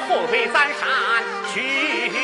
后退三山去。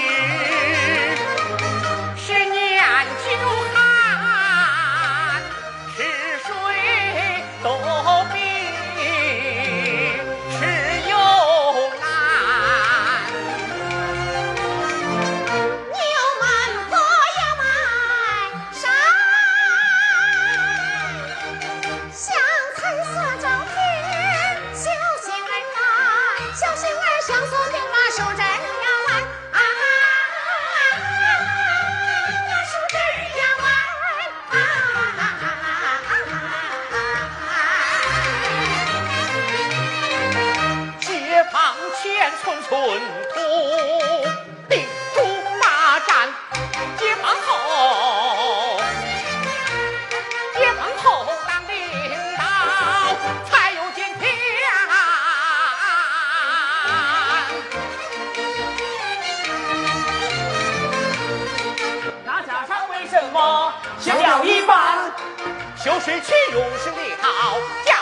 寸土兵出大战解放后。解放后当领导才有今天。那家产为什么降了一半修水去入是李桃嫁